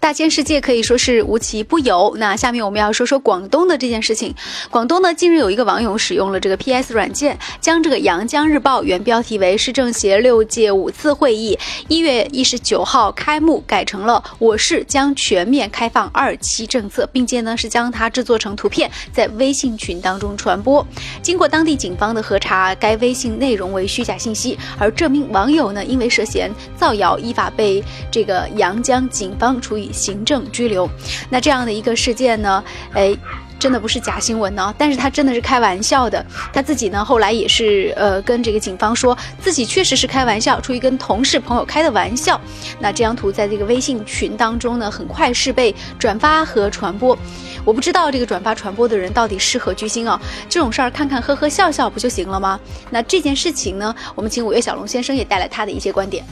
大千世界可以说是无奇不有。那下面我们要说说广东的这件事情。广东呢，近日有一个网友使用了这个 PS 软件，将这个《阳江日报》原标题为“市政协六届五次会议一月一十九号开幕”改成了“我市将全面开放二期政策”，并且呢是将它制作成图片，在微信群当中传播。经过当地警方的核查，该微信内容为虚假信息，而这名网友呢，因为涉嫌造谣，依法被这个阳江警方处以。行政拘留，那这样的一个事件呢？哎，真的不是假新闻呢，但是他真的是开玩笑的。他自己呢，后来也是呃跟这个警方说自己确实是开玩笑，出于跟同事朋友开的玩笑。那这张图在这个微信群当中呢，很快是被转发和传播。我不知道这个转发传播的人到底是何居心啊？这种事儿看看呵呵笑笑不就行了吗？那这件事情呢，我们请五月小龙先生也带来他的一些观点。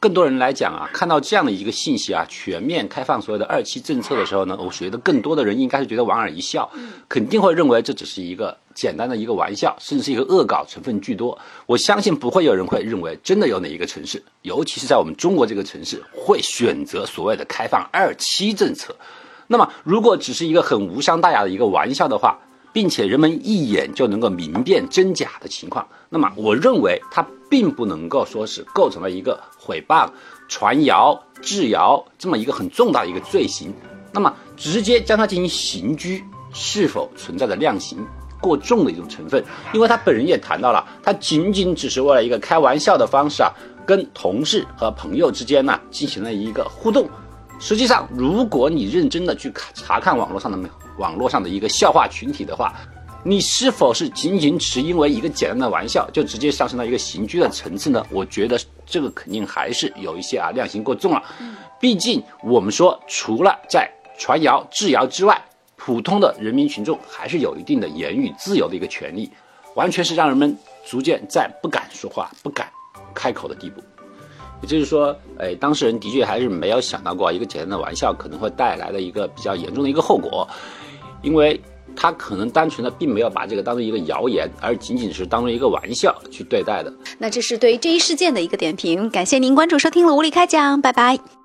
更多人来讲啊，看到这样的一个信息啊，全面开放所有的二期政策的时候呢，我觉得更多的人应该是觉得莞尔一笑，肯定会认为这只是一个简单的一个玩笑，甚至是一个恶搞成分居多。我相信不会有人会认为真的有哪一个城市，尤其是在我们中国这个城市，会选择所谓的开放二期政策。那么，如果只是一个很无伤大雅的一个玩笑的话，并且人们一眼就能够明辨真假的情况，那么我认为它并不能够说是构成了一个。诽谤、传谣、制谣这么一个很重大的一个罪行，那么直接将他进行刑拘，是否存在着量刑过重的一种成分？因为他本人也谈到了，他仅仅只是为了一个开玩笑的方式啊，跟同事和朋友之间呢进行了一个互动。实际上，如果你认真的去看查看网络上的网络上的一个笑话群体的话，你是否是仅仅只是因为一个简单的玩笑，就直接上升到一个刑拘的层次呢？我觉得这个肯定还是有一些啊量刑过重了。毕竟我们说，除了在传谣、制谣之外，普通的人民群众还是有一定的言语自由的一个权利，完全是让人们逐渐在不敢说话、不敢开口的地步。也就是说，哎，当事人的确还是没有想到过一个简单的玩笑可能会带来的一个比较严重的一个后果，因为。他可能单纯的并没有把这个当做一个谣言，而仅仅是当做一个玩笑去对待的。那这是对于这一事件的一个点评。感谢您关注收听了无理开讲，拜拜。